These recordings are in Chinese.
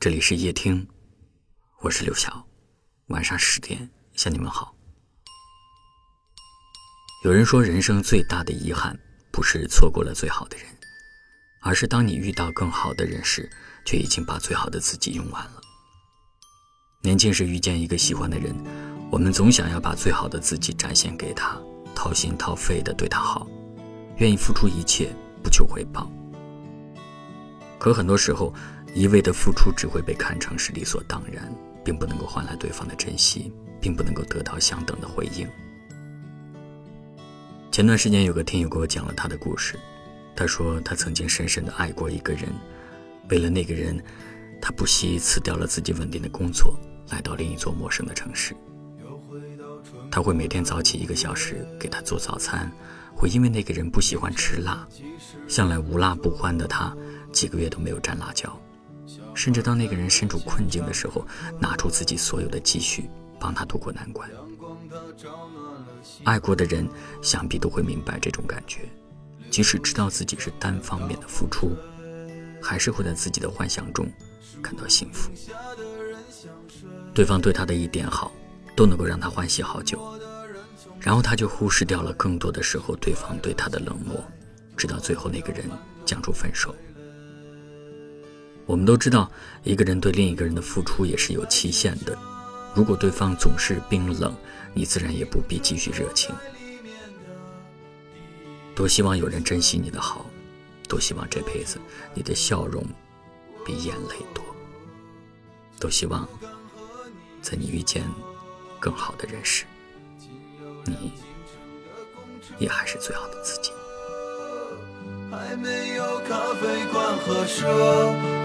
这里是夜听，我是刘晓。晚上十点向你们好。有人说，人生最大的遗憾不是错过了最好的人，而是当你遇到更好的人时，却已经把最好的自己用完了。年轻时遇见一个喜欢的人，我们总想要把最好的自己展现给他，掏心掏肺的对他好，愿意付出一切，不求回报。可很多时候，一味的付出只会被看成是理所当然，并不能够换来对方的珍惜，并不能够得到相等的回应。前段时间有个听友给我讲了他的故事，他说他曾经深深的爱过一个人，为了那个人，他不惜辞掉了自己稳定的工作，来到另一座陌生的城市。他会每天早起一个小时给他做早餐，会因为那个人不喜欢吃辣，向来无辣不欢的他，几个月都没有沾辣椒。甚至当那个人身处困境的时候，拿出自己所有的积蓄帮他渡过难关。爱过的人想必都会明白这种感觉，即使知道自己是单方面的付出，还是会在自己的幻想中感到幸福。对方对他的一点好，都能够让他欢喜好久，然后他就忽视掉了更多的时候对方对他的冷漠，直到最后那个人讲出分手。我们都知道，一个人对另一个人的付出也是有期限的。如果对方总是冰冷，你自然也不必继续热情。多希望有人珍惜你的好，多希望这辈子你的笑容比眼泪多。多希望在你遇见更好的人时，你也还是最好的自己。还没有咖啡馆和奢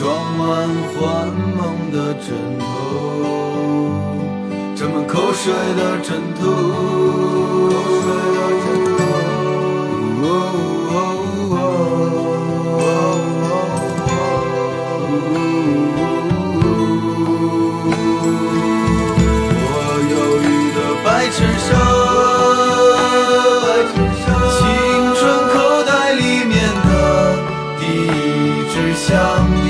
装满幻梦的枕头，装满口水的枕头，我忧郁的白衬衫，青春口袋里面的第一支香烟。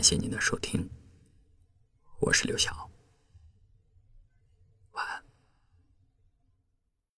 感谢您的收听，我是刘晓。